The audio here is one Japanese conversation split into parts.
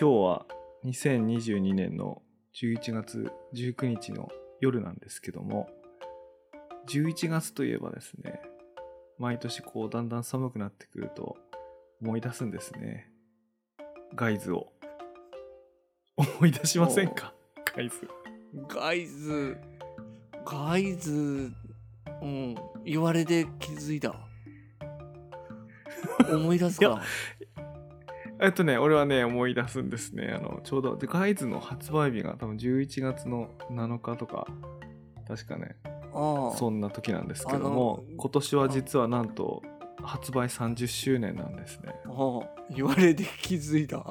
今日は2022年の11月19日の夜なんですけども11月といえばですね毎年こうだんだん寒くなってくると思い出すんですね。ガイズを。思い出しませんか？ガイズ。ガイズ。ガイズ。うん。言われて気づいた。思い出すかえっとね俺はね思い出すんですね。あのちょうどでガイズの発売日が多分11月の7日とか確かねそんな時なんですけども今年は実はなんと発売30周年なんですね。言われて気づいた。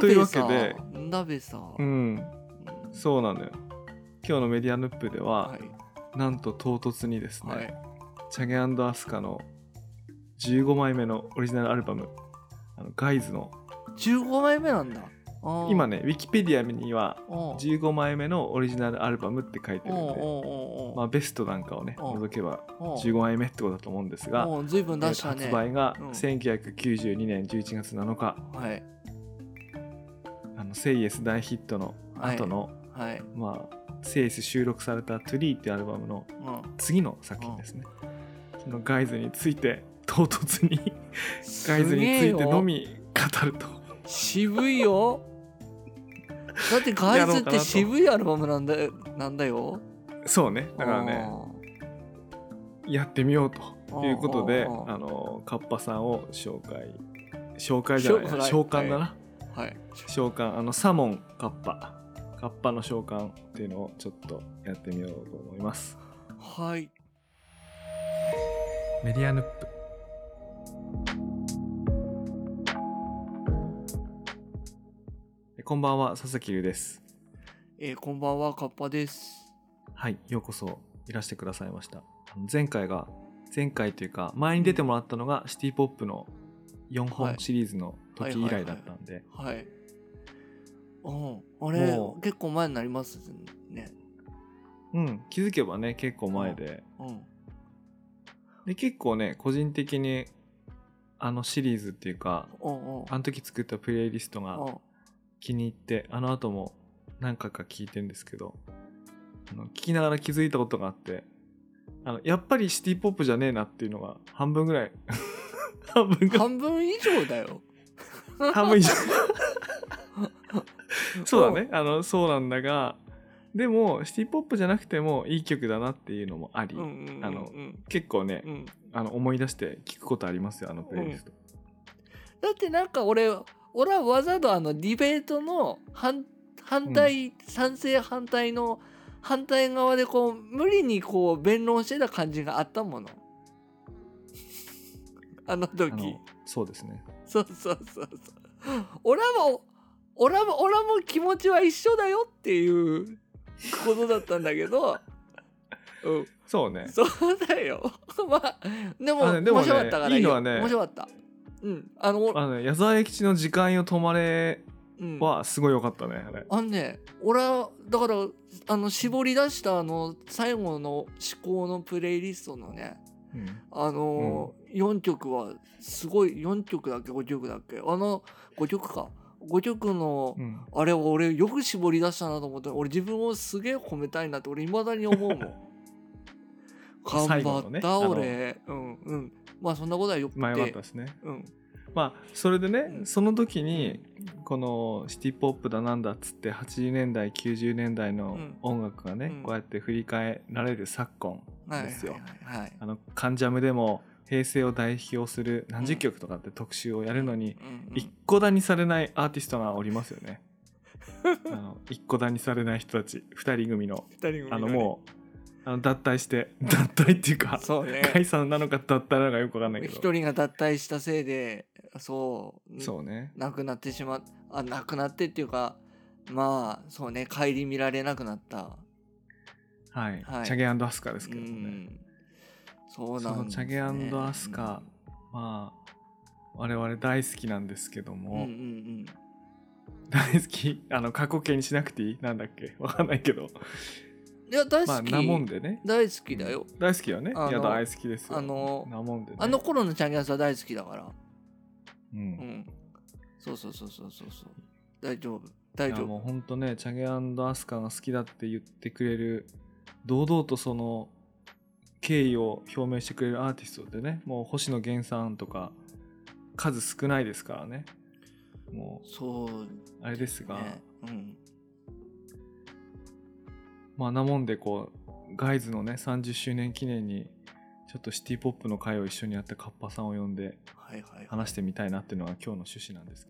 というわけでんだべさ。うん。そうなのよ。今日のメディアヌップでは、はい。なんと唐突にですね、はい。チャゲアスカの15枚目のオリジナルアルバムあのガイズの。15枚目なんだ。今ねウィキペディアにはう。ん15枚目のオリジナルアルバムって書いてるんで、まあ、ベストなんかをねう。ん除けばおう。15枚目ってことだと思うんですが、おうずいぶん出したね。発売がうん。1992年11月7日、はい。あのセイエス大ヒットの後の、はい。まあセイエス収録された「トゥリーっていうアルバムのうん。次の作品ですね、そのガイズについて唐突にガイズについてのみ語ると。渋いよ。だってガイズって渋いアルバムなんだよなんだよ。そうね。だからねやってみようということであのカッパさんを紹介紹介じゃない紹介。召喚だな、はい。召喚あのサモンカッパ。カッパの召喚っていうのをちょっとやってみようと思います。はい。メディアヌップこんばんは佐々木優です。えーこんばんはカッパです。はいようこそいらしてくださいました。前回が前回というか前に出てもらったのがシティポップの4本シリーズの時以来だったんで。はい。うんあれもう。結構前になりますね。うん気づけばね結構前で。うん。で結構ね個人的にあのシリーズっていうかうんうん。あの時作ったプレイリストがうん気に入ってあの後も何回か聞いてんですけどあの聞きながら気づいたことがあってあのやっぱりシティポップじゃねえなっていうのが半分ぐらい 半分ぐらい。半分以上だよ。半分以上。そうだね。あのそうなんだがでもシティポップじゃなくてもいい曲だなっていうのもあり、うんうんうんうん。あの結構ね、うん。あの思い出して聞くことありますよあのプレイリスト、だってなんか俺俺はわざとあのディベートの反反対、賛成反対の反対側でこう無理にこう弁論してた感じがあったもの。あのあ時のそうですね。そうそうそうそう。俺はもう俺はもう俺はもう気持ちは一緒だよっていうことだったんだけど。う んそうねそうだよ。まあでもあねでもね面白かったからいいのはね面白かったうん。あのあのね矢沢永吉の時間よ止まれうん。はすごい良かったねあれ。あのね俺はだからあの絞り出したあの最後の思考のプレイリストのねうん。あのー4曲はすごい4曲だっけ？5曲だっけ？あの5曲か。5曲のうん。あれは俺よく絞り出したなと思って俺自分をすげえ褒めたいなって俺未だに思うもん。頑最後張った、俺うんうんまあそんなことはよくて。まあったですね。うん。まあそれでね、うん。その時にこのシティ・ポップだなんだっつって80年代90年代のうん。音楽がね、うん。こうやって振り返られる昨今はいですよあの「関ジャム」でも平成を代表する何十曲とかって特集をやるのに、一個だにされないアーティストがおりますよね。あの一個だにされない人たち2人組の。二人組のね。あのもうあの脱退して 脱退っていうかそうね。解散なのか脱退なのかよくわかんないけど。一人が脱退したせいでそうそうね。亡くなってしまっあ亡くなってっていうかまあそうね顧みられなくなった。はい、はい。チャゲアスカですうけどね、ん。そうそなんです、ね、のチャゲアスカ、まあ我々大好きなんですけども、うんうんうん。大好き？あの過去形にしなくていい？なんだっけ？わかんないけどいや大まあ好き、なもんでね。大好きだよ。大好きよね。いや大好きですよ。あのなもんでね。あの頃のチャンギャスは大好きだから。ううん。んそうそうそうそうそうそう。大丈夫。大丈夫。もうほんとねチャゲアスカが好きだって言ってくれる堂々とその敬意を表明してくれるアーティストでねもう星野源さんとか数少ないですからね。もそううあれですが、ねうんまあなもんでこうガイズのね30周年記念にちょっとシティポップの会を一緒にやったカッパさんを呼んで話してみたいなっていうのが今日の趣旨なんです。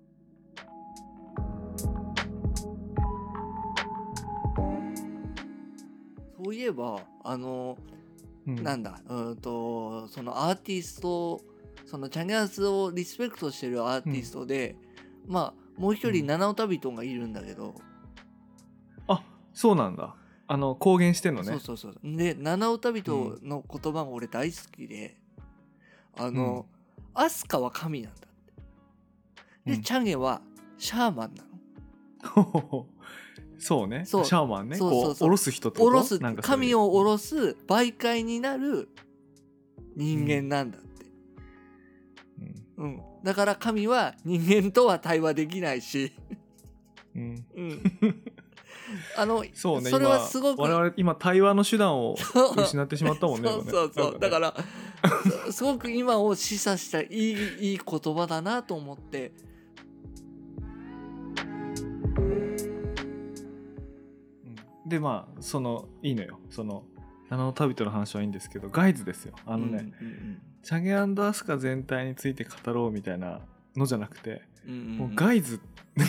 そういえばあのうん。なんだうんとそのアーティストそのチャゲアスをリスペクトしてるアーティストで、まあもう一人うん。ナナオタビトンがいるんだけど、あそうなんだあの公言してんのね。そうそうそう。でナナオタビトンの言葉が俺大好きで、あの、アスカは神なんだって。で、うん。チャゲはシャーマンなの。そうね。そう。シャーマンね。そうそうそう。こう下ろす人ってこと？下ろす神を下ろす媒介になる人間なんだって、うん。うん。だから神は人間とは対話できないし、うん。うん、あのそうねそれはすごく今我々今対話の手段を失ってしまったもんねそうそうそう、だかららす すごく今を示唆したいいいい言葉だなと思って。でまあそのいいのよ。その七の旅人の話はいいんですけどガイズですよ。あのね、うんうんチャゲアスカ全体について語ろうみたいなのじゃなくて、うんうんうん。もうガイズあ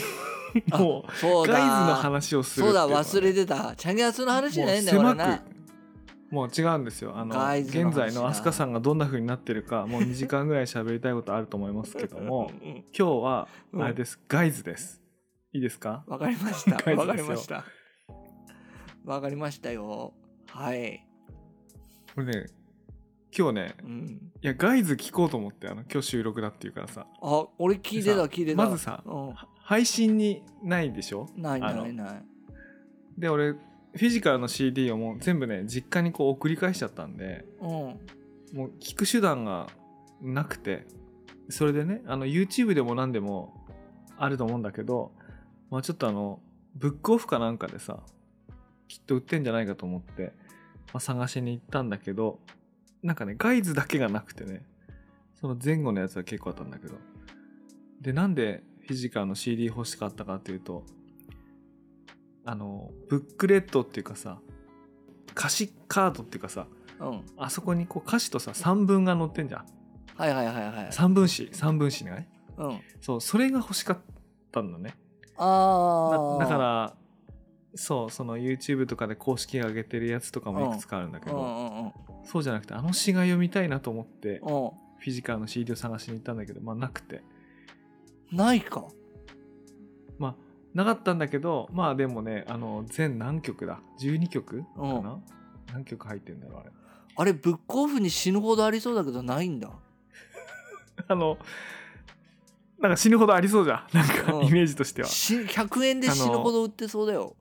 もうそうだ。ガイズの話をするそうだっていうのはね忘れてた。チャゲアスの話じゃもうないんだよ俺狭な。くもう違うんですよ。あのガイズの話だ現在の飛鳥さんがどんな風になってるか もう2時間ぐらい喋りたいことあると思いますけども今日はうんあれです、ガイズです。いいですかわかりました。ガイズですよ。わかりました。わかりましたよ。はい。これね今日ねうん。いやガイズ聞こうと思ってあの今日収録だっていうからさあ、俺聞いてた聞いてた。まずさう配信にないでしょ？ん。ないないない。で俺フィジカルの CD をもう全部ね実家にこう送り返しちゃったんでうん。もう聞く手段がなくてそれでねあの YouTube でも何でもあると思うんだけど、まあ、ちょっとあのブックオフかなんかでさきっと売ってんじゃないかと思って、まあ、探しに行ったんだけどなんかねガイズだけがなくてねその前後のやつは結構あったんだけどでなんでフィジカルの CD 欲しかったかっていうとあのブックレットっていうかさ歌詞カードっていうかさうん。あそこにこう歌詞とさ三文が載ってんじゃんはいはいはいはい。三分詞三分詞ねうん。そうそれが欲しかったんだねああ。だだからそうその YouTube とかで公式が上げてるやつとかもいくつかあるんだけど、うんうんうん。そうじゃなくてあの詩が読みたいなと思ってうフィジカルの CD を探しに行ったんだけどまあなくてん。ないか。まあなかったんだけどまあでもねあの全何曲だ？12曲かうんな、何曲入ってんだろうあれあれ、ブックオフに死ぬほどありそうだけど、ないんだ。あのなんか死ぬほどありそうじゃんなんかうんイメージとしてはし100円で死ぬほど売ってそうだよ。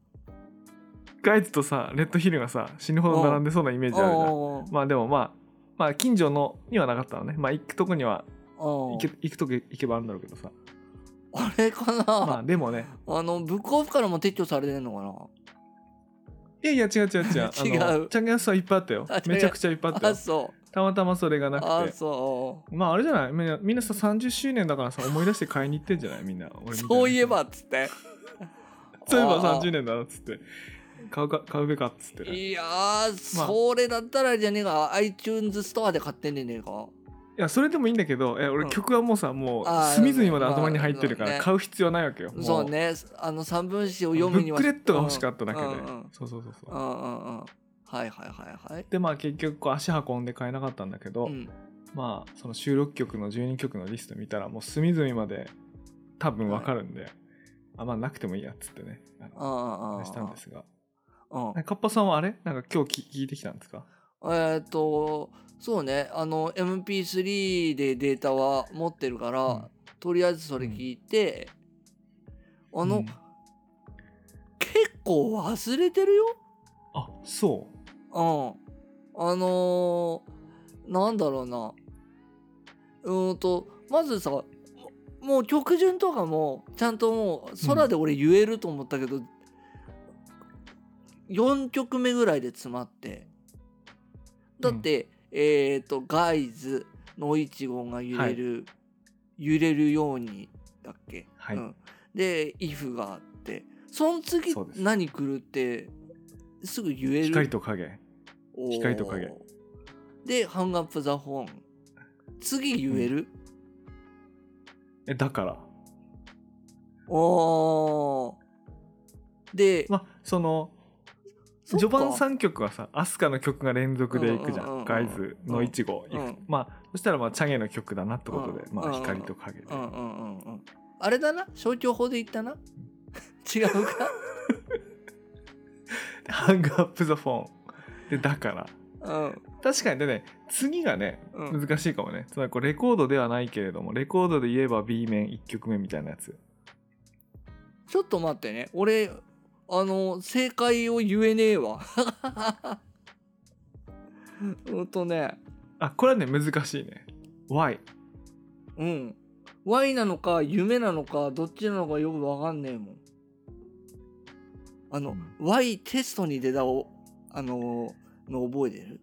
ガイズとさレッドヒルがさ死ぬほど並んでそうなイメージあるじゃん。うん。まあでもまあまあ近所のにはなかったのね。まあ行くとこにはうん。行け行くとこ行けばあるんだろうけどさ。あれかな、まあでもね。あのブックオフからも撤去されてんのかな？いやいや違う違う違う。違う。チャンゲアスはいっぱいあったよ。めちゃくちゃいっぱいあったよ。あそたまたまそれがうなくあてそまああれじゃない？みんなみんなさ30周年だからさ思い出して買いに行ってんじゃない？みんな。そういえばっつって。そういえばあー。30年だなっつって買うか買うべかっつってねいいやー、それだったらじゃねえか。iTunes ストアで買ってんねえか。やそれでもいいんだけどえ俺うん。曲はもうさもうあー隅々まで頭に入ってるから買う必要はないわけよ。もそうね。あの三分詞を読むにはブックレットが欲しかっただけで、うんうんそうそうそうそう。うんうんうん。はいはいはいはい。でまあ結局こう足運んで買えなかったんだけど、うん。まあその収録曲の12曲のリスト見たらもう隅々まで多分わかるんで、あまあなくてもいいやっつってね。ああしたんですがうん。カッパさんはあれ？なんか今日き聞いてきたんですか？えーっとそうね。あの MP3 でデータは持ってるから、うん。とりあえずそれ聞いて、あの、うん。結構忘れてるよ？あそうん。あのーなんだろうな。うーんとまずさもう曲順とかもちゃんともう空で俺言えると思ったけど、4曲目ぐらいで詰まって。だって、えっ、とガイズのいちごが揺れる、揺れるようにだっけ、はい。うん、で「if」があって。その次何来るってすぐ言える。光と影。おー。光と影。で「ハンガップ・ザ・フォン」次言える、えだから。おー。で、まあその序盤3曲はさアスカの曲が連続でいくじゃん,、うんうんうん。うん。ガイズのいちご、うん。まあそしたらまあチャゲの曲だなってことで、まあ光と影で、うんうんうんうん。あれだな？消去法で言ったな？違うか？ハングアップ・ザ・フォンでだから。うん。確かにでね次がねうん。難しいかもね、つまりこうレコードではないけれどもレコードで言えば B 面1曲目みたいなやつ。ちょっと待ってね。俺あの正解を言えねえわ。うんとね。あこれはね難しいね。Why? うん。Y なのか夢なのかどっちなのかよくわかんねえもん。あの、うん。Y テストに出たおあのの覚えてる？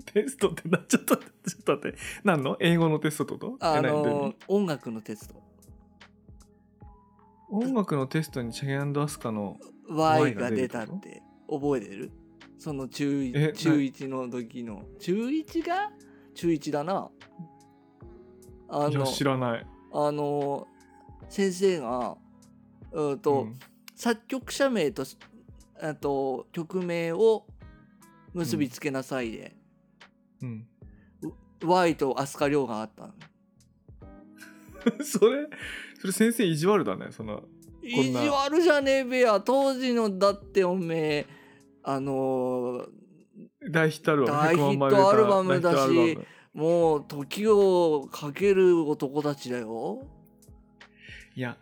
テストってなちょっと待ってちょっと待って。何の？英語のテストってこと？あの味？音楽のテスト音楽のテストにチャゲアスカの Y が出たって覚えてる？その中え1中1の時の。中1が？中1だな。あの知らない。あの先生がうんと、うん。作曲者名とあと曲名を結びつけなさいで、うん、Y と飛鳥亮があったの。それそれ先生意地悪だねその意地悪じゃねえべや当時のだっておめえ。あの大ヒットアルバム大ヒット100万枚売れたアルバム。だしもう時をかける男たちだよ。いや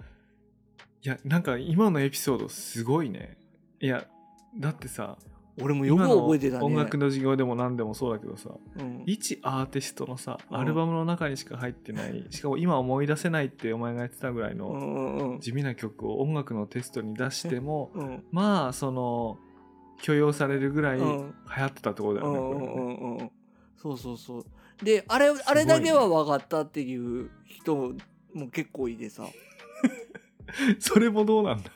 いやなんか今のエピソードすごいね。いやだってさ俺もよく覚えてたね。音楽の授業でも何でもそうだけどさうん。一アーティストのさうん。アルバムの中にしか入ってないしかも今思い出せないってお前が言ってたぐらいうの地味な曲を音楽のテストに出してもうん。まあその許容されるぐらい流うん。行ってたってことだよねそうそうそう。であれね。あれだけは分かったっていう人も結構いてさ。それもどうなんだ？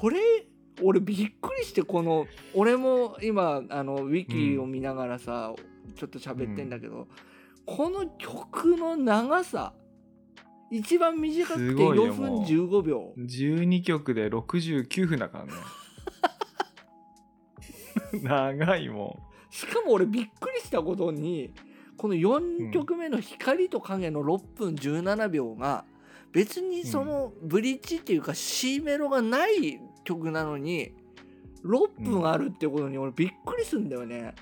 これ俺びっくりしてこの俺も今あのウィキを見ながらさ、ちょっと喋ってんだけど、この曲の長さ一番短くてすごいよ4分もう。15秒。12曲で69分だからね。長いもしかも俺びっくりしたことにこの4曲目の「光と影」の6分17秒が別にそのブリッジっていうか C メロがない曲なのに6分あるってことに俺びっくりするんだよね。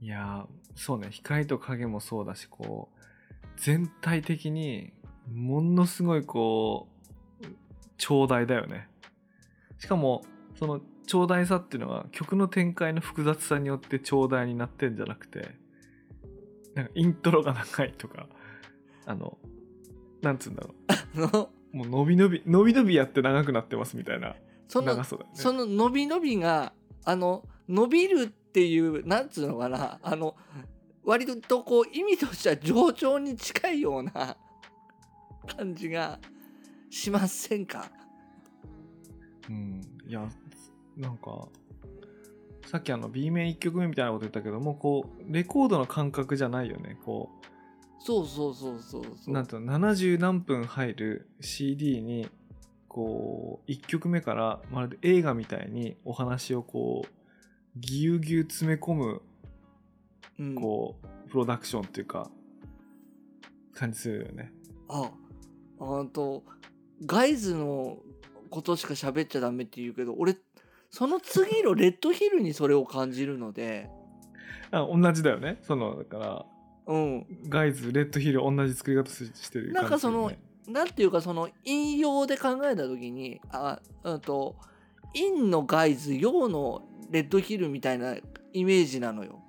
んいやーそうね。光と影もそうだしこう全体的にものすごいこう長大だよね。しかもその長大さっていうのは曲の展開の複雑さによって長大になってんじゃなくてなんかイントロが長いとかあのなんつうんだろう もう伸び伸び伸び伸びやって長くなってますみたいな。その長さだよね。その伸び伸びがあの伸びるっていうなんつうのかな。あの割とこう意味としては冗長に近いような 感じがしませんか？うん、いやなんかさっきあの B 面1曲目みたいなこと言ったけどもこうレコードの感覚じゃないよね。こそうそうそうそうそう。うなんていうの70何分入る CD にこう1曲目からまるで映画みたいにお話をこうぎゅうぎゅう詰め込むうん。こうプロダクションっていうか感じするよね。ああと。ガイズのことしか喋っちゃダメって言うけど俺その次のレッドヒルにそれを感じるので。あ同じだよね。そのだからうん。ガイズレッドヒル同じ作り方ししてるね、なんかそのなんていうかその引用で考えた時にあうんと陰のガイズ陽のレッドヒルみたいなイメージなのよ。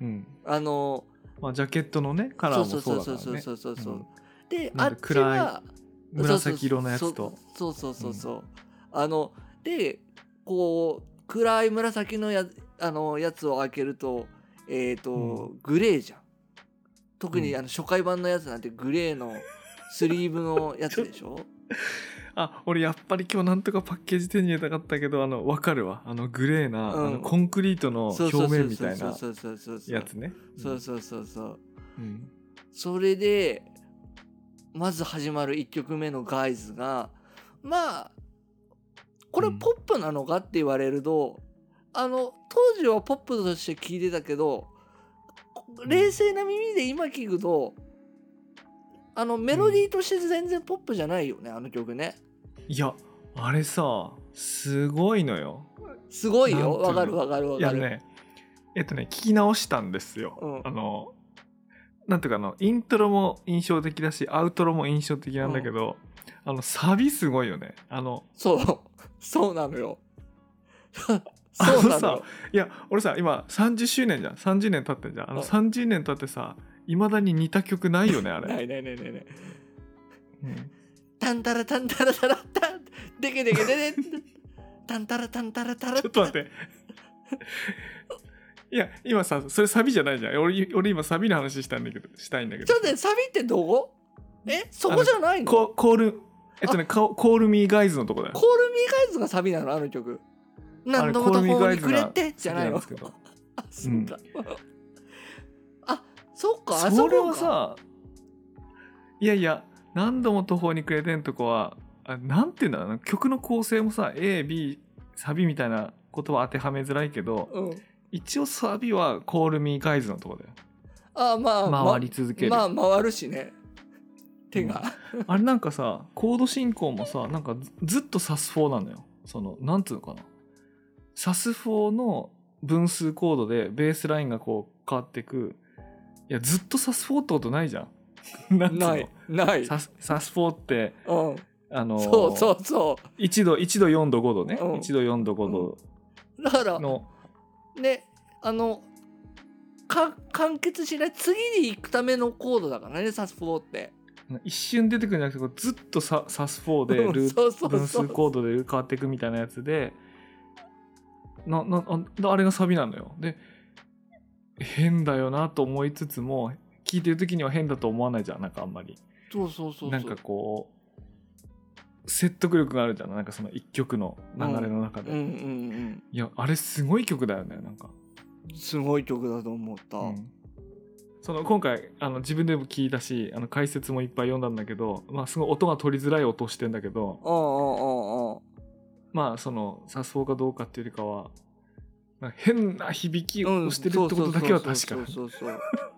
うん。あのまあジャケットのねカラーそうもそうそうそうそうだからねそうそうそう、うん。であっちは紫色のやつと。そうそうそうそうそう、あのでこう暗い紫のやあのやつを開けるとえっ、と、うグレーじゃん。特にうん。あの初回版のやつなんてグレーのスリーブのやつでしょ？あ俺やっぱり今日なんとかパッケージ手に入れたかったけどあの分かるわ。あのグレーな、うん。あのコンクリートの表面みたいなやつね。そうそうそうそう。うん。それでまず始まる1曲目の「ガイズがまあこれうん。ポップなのかって言われると、あの当時はポップとして聴いてたけど冷静な耳で今聴くとあのメロディーとして全然ポップじゃないよねあの曲ね。いやあれさすごいのよ。すごいよ。わかるわかるわかる、いやねえっとね聞き直したんですよ、うん。あのなんていうかあのイントロも印象的だしアウトロも印象的なんだけど、あのサビすごいよね。あのそう。そうなのよそうないや俺さ今30周年じゃん。30年経ってんじゃん。あのうん30年経ってさいまだに似た曲ないよねあれ、ないないないないない。うん。タンタラタンタラタラタ。ンデケデケデデタンタラタンタラタラちょっと待って。いや今さそれサビじゃないじゃん。俺俺今サビの話したんだけどしたいんだけど。ちょっとねサビってどこ？え？そこじゃないの？コココールえっとねココールミーガイズのとこだよ。ールミーガイズがサビなの？あの曲何度も途方に暮れてじゃないの。あそうか、あそっかあそれはさいやいや何度も途方に暮れてんとこはあなんていうんだろうな曲の構成もさ AB サビみたいなことは当てはめづらいけどうん。一応サビはコールミーガイズのとこだよ。あまあ回り続ける、まあ回るしね。手が、あれなんかさコード進行もさなんかずずっとサス4なのよ。そのなんつうのかなサス4の分数コードでベースラインがこう変わってく。いやずっとサス4ってことないじゃん。ないないサスサス4ってうん。あのーそうそうそ1度1度4度5度ね、うん。1度4度5度うだからの、ねあのか完結しない次に行くためのコードだからねサス4って。一瞬出てくるんじゃなくてずっとササス4でうんルーそうそうそう。分数コードで変わっていくみたいなやつでななああれがサビなのよ。で変だよなと思いつつも聞いてる時には変だと思わないじゃんなんかあんまり。そうそうそうそう。なんかこう説得力があるじゃんなんかその一曲の流れの中で、うんうんいやあれすごい曲だよねなんか。うんすごい曲だと思った、うん。その今回あの自分でも聞いたしあの解説もいっぱい読んだんだけど、まあ、すごい音が取りづらい音してんだけど。あああああまあそのさそうかどうかっていうよりかは変な響きをしてるってことだけは確かそうそう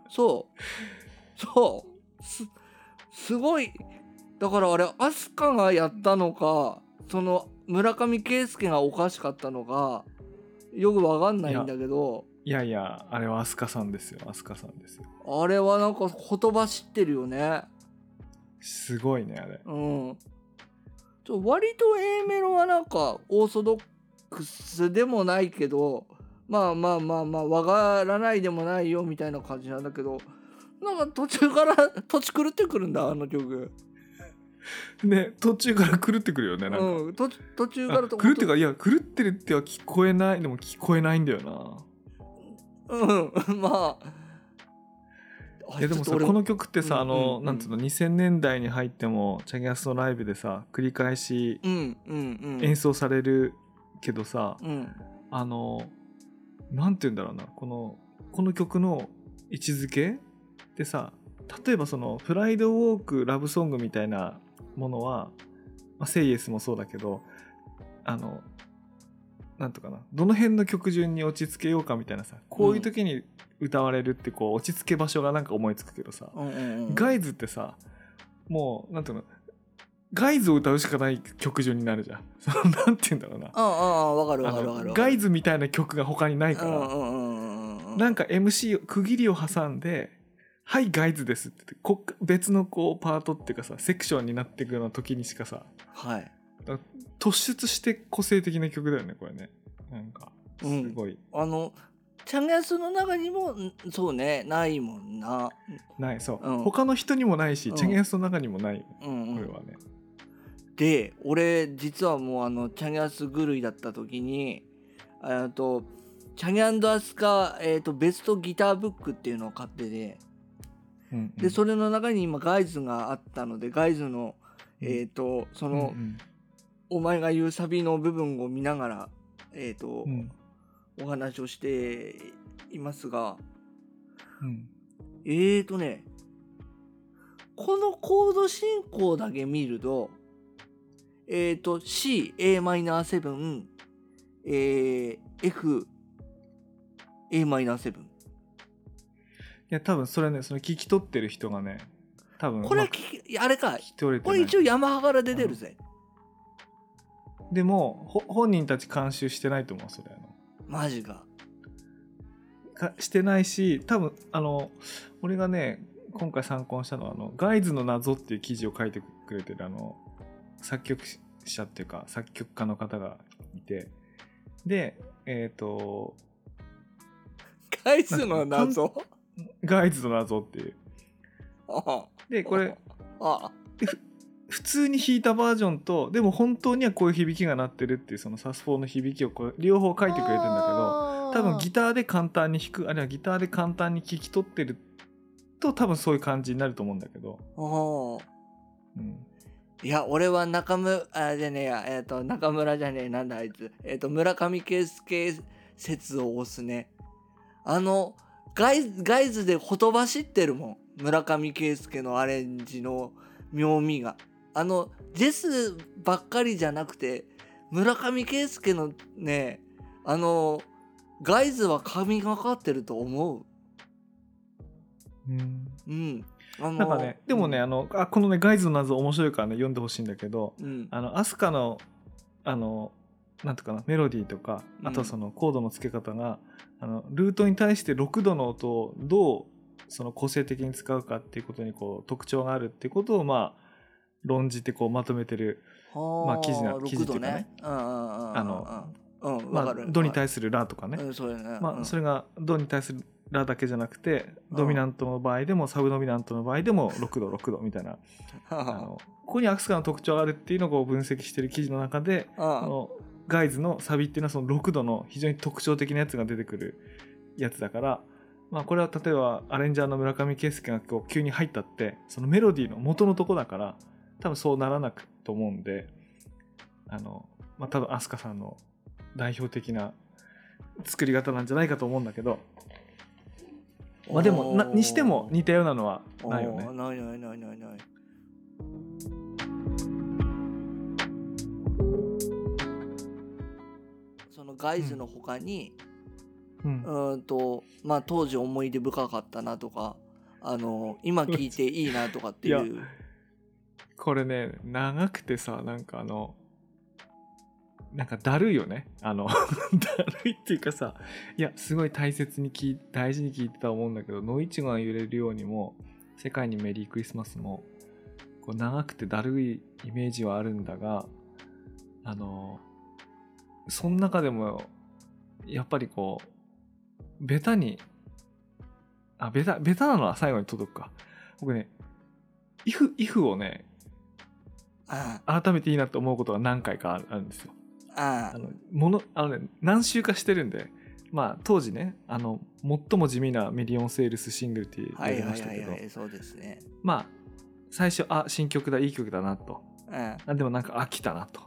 そうそうすすごい。だからあれ飛鳥がやったのかその村上圭介がおかしかったのかよくわかんないんだけど。いやいやあれは飛鳥さんですよ。飛鳥さんですよ。あれはなんか言葉知ってるよね。すごいねあれ。うん割と A メロはなんかオーソドックスでもないけどまあまあまあまあわからないでもないよみたいな感じなんだけどなんか途中から土地狂ってくるんだあの曲。ね途中から狂ってくるよねなんか、うん途途中かあらと狂ってかいや狂ってるっては聞こえないでも聞こえないんだよな。うんまああいやでもさこの曲ってさ、うんあの、うん。なんつうの2000年代に入ってもチャギアスのライブでさ繰り返し演奏されるけどさ、うん。あのなんて言うんだろうなこのこの曲の位置づけってさ例えばその「プライドウォークラブソング」みたいなものは「まあ、セイエス」もそうだけどあのなんとかな。どの辺の曲順に落ち着けようかみたいなさ。こういう時に歌われるってこう落ち着け場所がなんか思いつくけどさ、うんうんうんガイズってさもうなんていうのガイズを歌うしかない曲順になるじゃん。そ のなんて言うんだろうな。ああああわかるあわかるわかる。のガイズみたいな曲が他にないから、なんか MC を区切りを挟んで「はいガイズです」って。別のこうパートっていうかさセクションになっていくような時にしかさはい突出して個性的な曲だよねこれね。なんかすごい、あのチャンヤスの中にもんそうねないもんな。ないそう、うん。他の人にもないし、うん。チャゲヤスの中にもないうんうん。これはね、で俺実はもうあのチャギャス狂いだった時にえっとチャギャンドアスカ、えー、とベストギターブックっていうのを買っててうんうん。でそれの中に今ガイズがあったのでガイズのえっ、とその、うんうんお前が言うサビの部分を見ながらえっ、と、うん。お話をしていますがうん。えーとねこのコード進行だけ見るとえーと CAm7 えー、F Am7 いや多分それねその聞き取ってる人がね多分これ聞きあれかこれ一応ヤマハから出てるぜ、でもほ本人たち監修してないと思うそれあのマジか。かしてないし多分あの俺がね今回参考にしたのはあの「ガイズの謎」っていう記事を書いてくれてるあの作曲者っていうか作曲家の方がいて。でえっ、とガイズの謎「ガイズの謎」っていう。あでこれあ普通に弾いたバージョンとでも本当にはこういう響きが鳴ってるっていうそのサスフォーの響きをこう両方書いてくれてるんだけど多分ギターで簡単に弾くあるいはギターで簡単に聞き取ってると多分そういう感じになると思うんだけど、あうん、いや俺は中村あじゃねえやえっ、と中村じゃねえなんだあいつ。えっ、と村上圭介説を押すね。あのガイガイズでほとばしってるもん。村上圭介のアレンジの妙味があのジェスばっかりじゃなくて村上圭介のねあのガイズは神がかってると思う。うん。うん。あのなんかねでもねあのあこのね「ガイズの謎」面白いからね読んでほしいんだけどうん。あのアスカのあのなんていうかなメロディーとかうん。あとそのコードの付け方が、あのルートに対して6度の音をどうその個性的に使うかっていうことにこう特徴があるっていうことをまあ論じてこうまとめてる、まあ記事な6記事っていうかね。あの、うん、わまあドに対するラとかね、うん、それ、れがドに対するラだけじゃなくてうん。ドミナントの場合でもサブドミナントの場合でも6度6度みたいな。あのここにアクスカの特徴があるっていうのを分析してる記事の中でうん。あのガイズのサビっていうのはその6度の非常に特徴的なやつが出てくるやつだから、まあ、これは例えばアレンジャーの村上圭介がこう急に入ったってそのメロディーの元のとこだから多分そうならなくと思うんであの、まあ、多分飛鳥さんの代表的な作り方なんじゃないかと思うんだけど、まあ、でもなにしても似たようなのはないよね。ないないないないない。そのガイズの他に、うんうーんとまあ当時思い出深かったなとかあの今聞いていいなとかっていいうこれね長くてさなんかあのなんかだるいよね。あの だるいっていうかさいやすごい大切に聞い大事に聞いてたと思うんだけど「野いちごが揺れるようにも「世界にメリークリスマスも」こう長くてだるいイメージはあるんだがあのその中でもやっぱりこうベタにあベタベタなのは最後に届くか。僕ね「イフ」イフをね改めていいなと思うことが何回かあるんですよ。ああ。のものあの、ね、何周かしてるんで、まあ、当時ねあの最も地味なミリオンセールスシングルって言われましたけどはいはいそうですね。まあ最初あ新曲だいい曲だなと。うん。あでもなんか飽きたなと。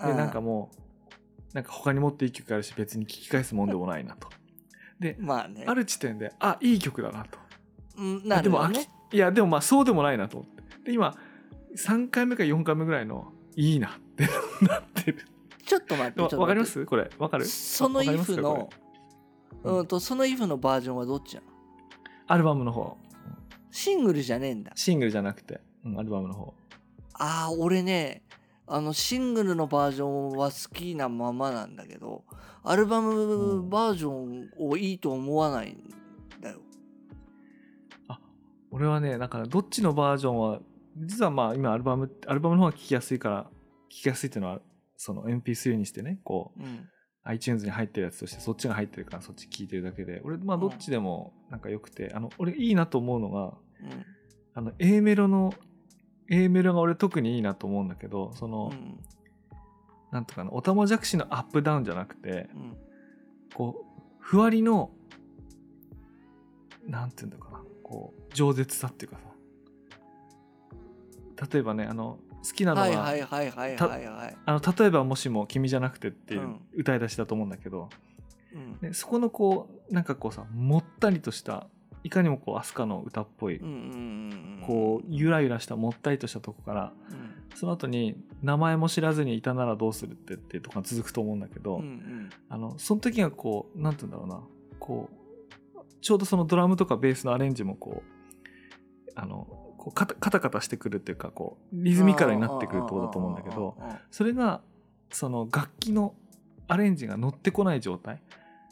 でなんかもうなんか他にもっといい曲あるし別に聴き返すもんでもないなと。でまあね。ある地点であいい曲だなと。うんなあでも飽きいやでもまあそうでもないなと。思ってで今3回目か4回目ぐらいのいいなって なってる。ちょっと待ってちょっと待って。わわかります？これ。わかる？そのわかり if ますか？のうん。とその if のバージョンはどっちなの？アルバムの方。シングルじゃねえんだ。シングルじゃなくて、うん、アルバムの方。ああ俺ねあのシングルのバージョンは好きなままなんだけどアルバムバージョンをいいと思わないんだよ。俺はねだからどっちのバージョンは実はまあ今アルバムアルバムの方が聴きやすいから聞きやすいっていうのはその MP3 にしてねこううん。iTunes に入ってるやつとしてそっちが入ってるからそっち聞いてるだけで俺まあどっちでもなんか良くて、あの俺いいなと思うのがうん。あの A メロの A メロが俺特にいいなと思うんだけどその、うんなんとかなオタマジャクシのアップダウンじゃなくてうん。こうふわりのなんていうんだかなこう饒舌さっていうかさ例えばねあの好きなのが、は例えばもしも君じゃなくてっていううん。歌い出しだと思うんだけど、うん。ね、そこのこうなんかこうさもったりとしたいかにもこう飛鳥の歌っぽい、こうゆらゆらしたもったりとしたとこからうん。その後に名前も知らずにいたならどうするってっていうとこが続くと思うんだけど、うんうん。あのその時がこうなんて言うんだろうなこうちょうどそのドラムとかベースのアレンジもこうあのこうカタカタカタしてくるっていうかこうリズミカルになってくるってことだと思うんだけどそれがその楽器のアレンジが乗ってこない状態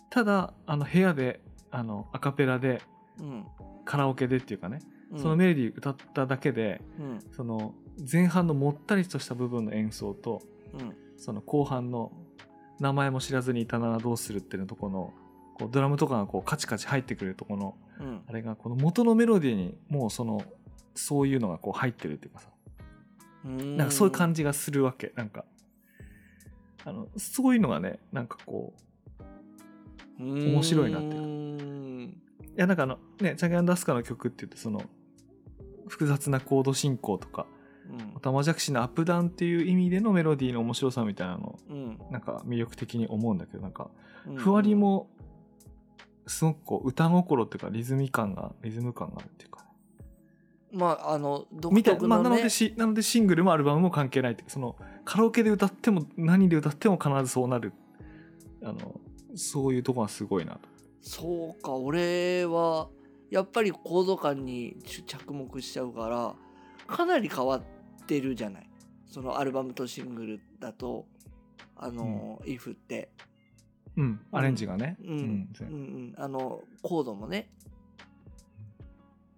ただあの部屋であのアカペラでうんカラオケでっていうかね、うんそのメロディー歌っただけでうんその前半のもったりとした部分の演奏とうんその後半の名前も知らずにいたならどうするっていうとこのこうドラムとかがこうカチカチ入ってくるとこのうんあれがこの元のメロディーにもうそのそういうのがこう入ってるっていうかさ。うん。なんかそういう感じがするわけ。なんか。あのそういうのがねなんかこう面白いなっていういやなんかあのねチャゲアンダスカの曲って言ってその複雑なコード進行とかうん。オタマジャクシのアップダウンっていう意味でのメロディーの面白さみたいなのうん。なんか魅力的に思うんだけどなんかうん。ふわりもすごくこう歌心っていうかリズミ感がリズム感があるっていうまああの独みたいまあ、なのでしなのでシングルもアルバムも関係ないそのカラオケで歌っても何で歌っても必ずそうなる。あのそういうとこがすごいなと。そうか俺はやっぱりコード感に着目しちゃうからかなり変わってるじゃない。そのアルバムとシングルだとあの「if」って。うんアレンジがね。うん、うんうんあのコードもね。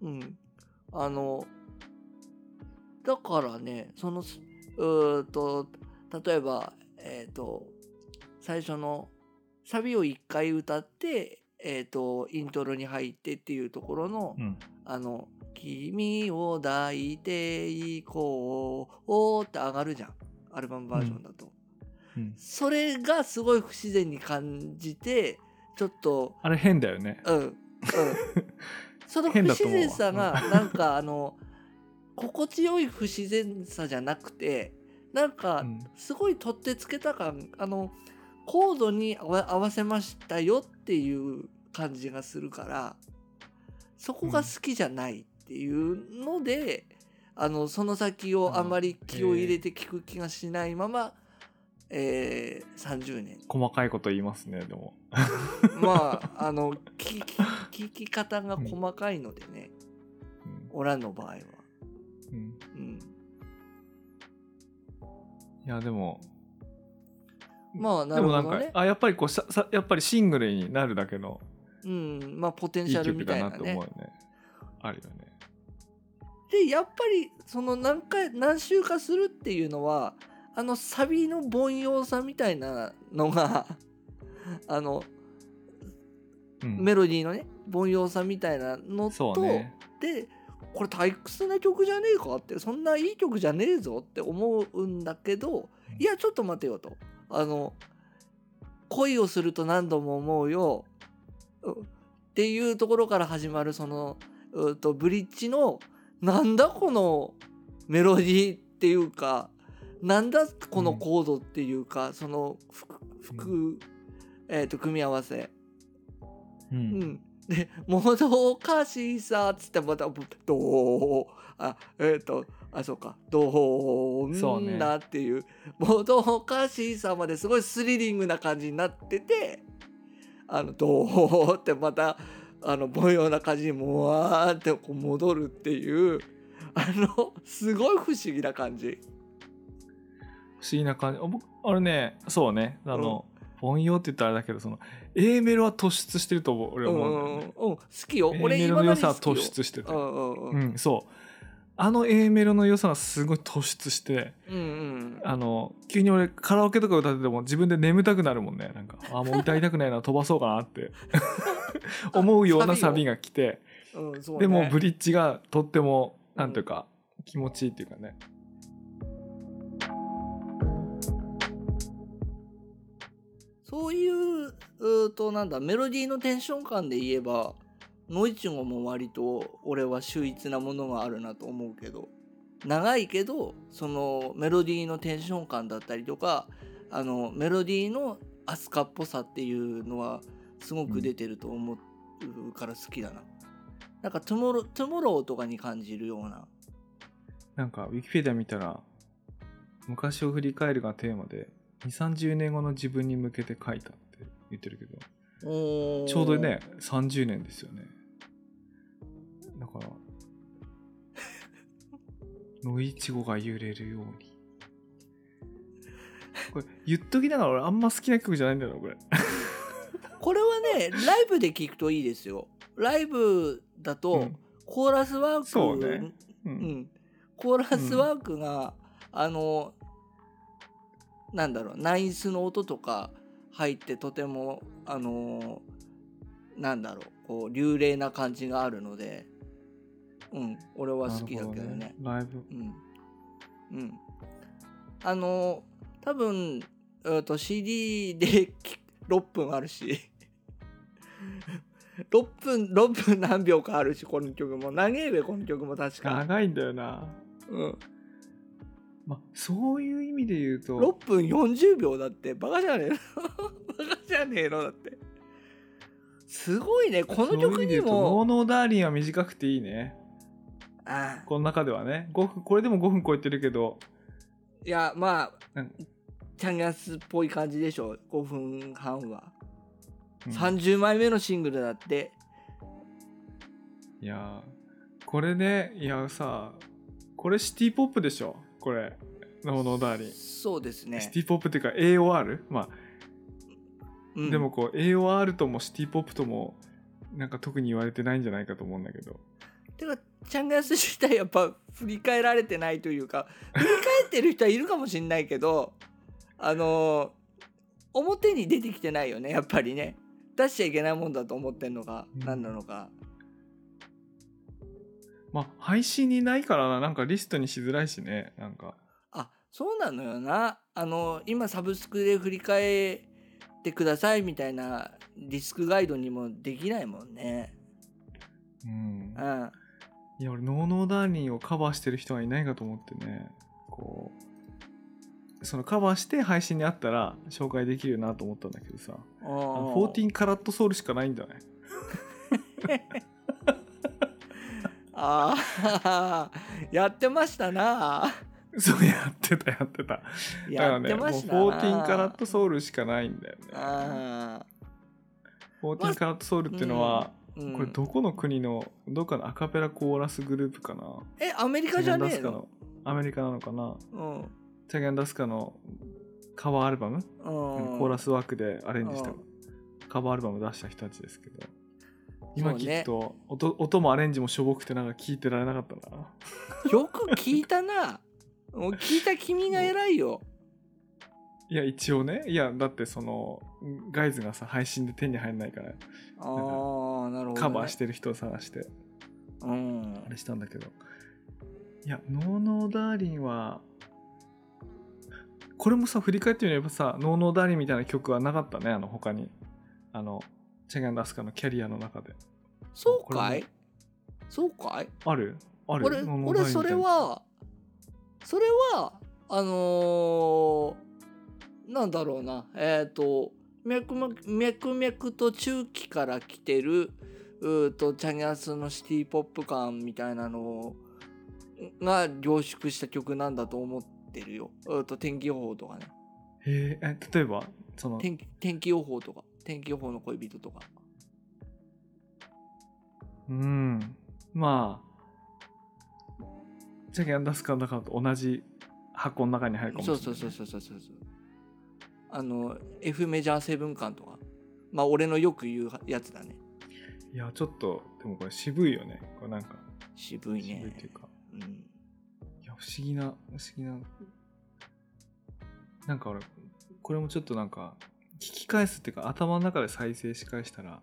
うんあのだからねそのすうーと例えばえっ、と最初のサビを一回歌ってえっ、とイントロに入ってっていうところの、うん。あの「君を抱いていこう」って上がるじゃん。アルバムバージョンだと。うん。それがすごい不自然に感じてちょっとあれ変だよね。うん。うん その不自然さがなんかあの心地よい不自然さじゃなくてなんかうん。すごい取ってつけた感あのコードに合わせましたよっていう感じがするからそこが好きじゃないっていうので、あのその先をあまり気を入れて聞く気がしないまま、えー30年。細かいこと言いますねでもまああの聞き聞き方が細かいのでね、うん。オラの場合は。うん。うん、いやでも。まあなでもなんかるほどね。あやっぱりこうささやっぱりシングルになるだけのうん、まあポテンいいシャルみたいなね。と思うよね。あるよね。でやっぱりその何回何周かするっていうのはあのサビの凡庸さみたいなのが あのうん。メロディーのね凡庸さみたいなのと、ね。でこれ退屈な曲じゃねえかってそんないい曲じゃねえぞって思うんだけどうん。いやちょっと待てよと。あの恋をすると何度も思うよ。うっていうところから始まるそのうーとブリッジのなんだこのメロディーっていうかなんだこのコードっていうか、その複複、えー、と組み合わせ。ううん。ん、で「もどかしさ」っつってまた「どうあえっ、とあそうか「どそうんねだ」っていう「もどかしさ」まですごいスリリングな感じになってて「あのどう?」ってまたあの凡庸な感じにもわーってこう戻るっていうあのすごい不思議な感じ。不思議な感じ。あ僕あれねそうね。あの、凡庸って言ったらあれだけどその A メロは突出してると俺うんは思うんだよね、うんうん。好きよ。A 俺メロの良さは突出してて。うんうんううんん、そう。あの A メロの良さがすごい突出してうんうん。あの急に俺カラオケとか歌ってても自分で眠たくなるもんね。なんかあもう歌いたくないな飛ばそうかなって。思うようなサビが来て。うんそうね。でもブリッジがとってもなんていうか気持ちいいっていうかねそういううとなんだメロディーのテンション感で言えばノイチゴも割と俺は秀逸なものがあるなと思うけど長いけどそのメロディーのテンション感だったりとかあのメロディーのアスカっぽさっていうのはすごく出てると思うから好きだな。なんか tomorrow tomorrow とかに感じるような。なんかウィキペディア見たら昔を振り返るがテーマで2 3 0年後の自分に向けて書いたって言ってるけどちょうどね30年ですよね。だから 野いちごが揺れるように。これ言っときながら俺あんま好きな曲じゃないんだよなこれ。これはねライブで聴くといいですよ。ライブだと、うん。コーラスワークそうね。ううんん、コーラスワークが、あのなんだろうナインスの音とか入ってとてもあのなんだろうこう流麗な感じがあるのでうん俺は好きだけどね。なるほライブうん。うん。あの多分、えー、と CD でき6分あるし。6分6分何秒かあるしこの曲も。長えべこの曲も確か、長いんだよな。うん、まあそういう意味で言うと6分40秒だってバカじゃねえの？バカじゃねえの？だって。すごいね。この曲に意味で言うと no も no darling は短くていいね。あこの中ではね。5分これでも5分超えてるけど。いやまあうん。チャゲアスっぽい感じでしょ5分半は、うん。30枚目のシングルだって。いやーこれねいやさこれシティポップでしょこれ。 no no darling、そうですねシティポップっていうか AOR まあ、うんでもこう AOR ともシティポップともなんか特に言われてないんじゃないかと思うんだけどてかチャンガス自体やっぱ振り返られてないというか振り返ってる人はいるかもしんないけどあの表に出てきてないよねやっぱりね出しちゃいけないもんだと思ってんのか、うん何なのかまあ配信にないからな。なんかリストにしづらいしね。なんか。あそうなのよな。あの今サブスクで振り返ってくださいみたいなリスクガイドにもできないもんね。うん。うん。いや俺ノーノーダーリンをカバーしてる人がいないかと思ってね。こうそのカバーして配信にあったら紹介できるなと思ったんだけどさ。あの14カラットソウルしかないんだね ああ やってましたな。そうやってたやってた。だかやらねもうってましたな14カラットソウルしかないんだよね。あ14カラットソウルっていうのは、ー、うん。これどこの国のどっかのアカペラコーラスグループかな？えアメリカじゃねえの？アメリカなのかな？うん。チャゲンダスカのカバーアルバム、うん。コーラスワークでアレンジしたうん。カバーアルバム出した人たちですけど今聞くと、音音もアレンジもしょぼくてなんか聞いてられなかったな。よく聞いたな。もう聞いた君が偉いよ。いや一応ね。いやだってそのガイズがさ配信で手に入んないから。ああなるほど、ね、カバーしてる人を探して。うん。あれしたんだけど。いやノーノーダーリンはこれもさ振り返ってみればさノーノーダーリンみたいな曲はなかったねあの他に。あのチャゲンダスカのキャリアの中で。そうかい？そうかい？ある？ある？俺俺それはそれはあのーなんだろうな。えっ、と脈々脈々と中期から来てるうーとチャギャスのシティポップ感みたいなのが凝縮した曲なんだと思ってるよ。うーと天気予報とかね。へええ例えばその天気天気予報とか天気予報の恋人とか。うん。まあチャゲンダスカの中と同じ箱の中に入るかもしれない。そうそうそうそうそうそうあの F メジャーセブン感とか。まあ俺のよく言うやつだね。いやちょっとでもこれ渋いよね。これなんか渋い渋いねっていうか。うん。いや不思議な不思議な。なんか俺これもちょっとなんか聞き返すっていうか頭の中で再生し返したら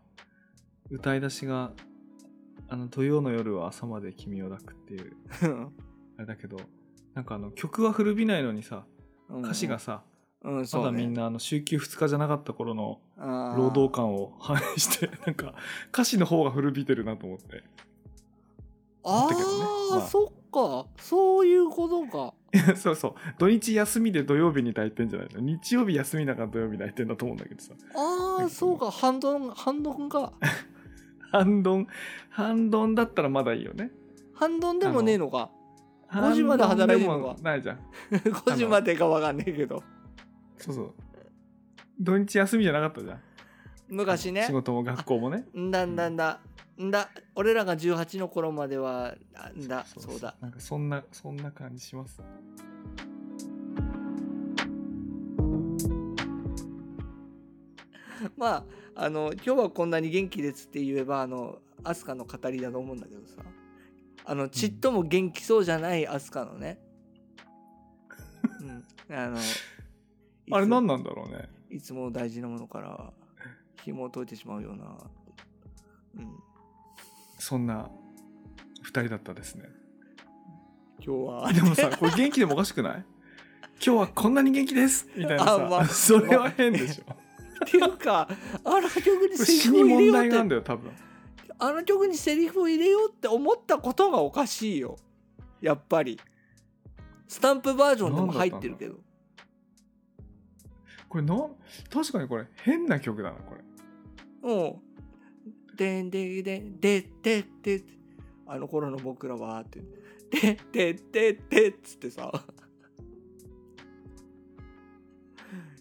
歌い出しが「あの土曜の夜は朝まで君を抱く」っていう あれだけどなんかあの曲は古びないのにさ歌詞がさ、うん、うね。だみんなあの週休2日じゃなかった頃の労働感を反映して なんか歌詞の方が古びてるなと思って。あったけどね。あ、まあ。そっか。そういうことか そうそう。土日休みで土曜日に抱いてんじゃないの？日曜日休みだから土曜日抱いてんだと思うんだけどさ。ああそうか。ハンドンハンドンか。半ドン 半ドンだったらまだいいよね。ハンドンでもねえのか。5時まで働いてんのか。ないじゃん。5時までかわかんねえけど。そうそう。土日休みじゃなかったじゃん。昔ね。仕事も学校もね。ん。だんだんだんだ。俺らが18の頃まではあんだ。そうだ。なんかそんなそんな感じします。まああの今日はこんなに元気ですって言えばあのアスカの語りだと思うんだけどさ。あのちっとも元気そうじゃないアスカのね、うん、あの あれ何ななんだろうね。いつも大事なものから紐を解いてしまうような、うん、そんな2人だったですね。今日は。でもさこれ元気でもおかしくない？今日はこんなに元気です？みたいなさ、あまあ。それは変でしょ、っていうかあの曲にセリフを入れようっ問題なんてだよ多分。あの曲にセリフを入れようって思ったことがおかしいよ。やっぱり。スタンプバージョンでも入ってるけど。これなん確かにこれ変な曲だなこれ。うん。でんででんででであの頃の僕らはってででででっつってさ。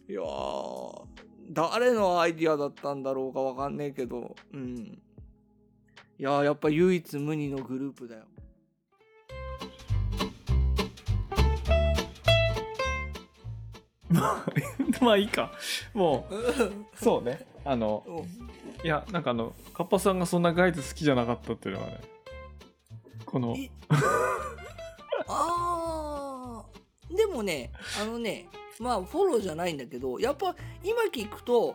いやー誰のアイディアだったんだろうかわかんねえけど。うん。いやーやっぱ唯一無二のグループだよ。まあ まあいいか。もううそうねあのん。いやなんかあのカッパさんがそんなガイズ好きじゃなかったっていうのはねこの。え？あー。でもねあのねまあフォローじゃないんだけどやっぱ今聞くと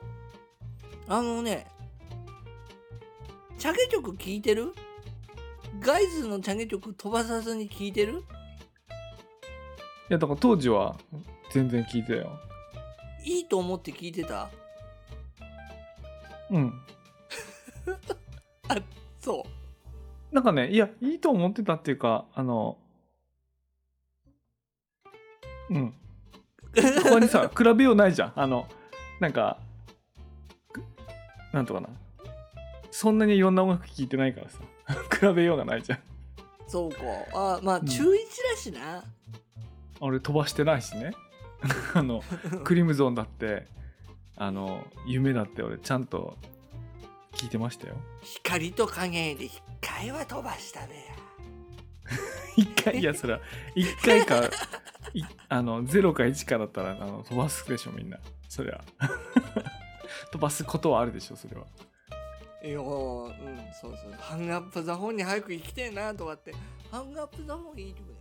あのねチャゲ曲聞いてる？ガイズのチャゲ曲飛ばさずに聞いてる？いやだから当時は全然聞いてたよ。いいと思って聞いてた？うん。そなんかねいやいいと思ってたっていうかあのうん。ここにさ 比べようないじゃん。あのなんかくなんとかな。そんなにいろんな音楽聴いてないからさ。比べようがないじゃん。うそうか。あまあん。中1だしな、俺飛ばしてないしね。あのクリムゾンだってあの夢だって俺ちゃんと聞いてましたよ。光と影で一回は飛ばしたべや 一回いやそれは一回かいあの0か1かだったらあの飛ばすでしょみんな。そりゃ 飛ばすことはあるでしょそれは。いやーうんそうそう。ハングアップザホンに早く行きてえなとかってハングアップザホンいい曲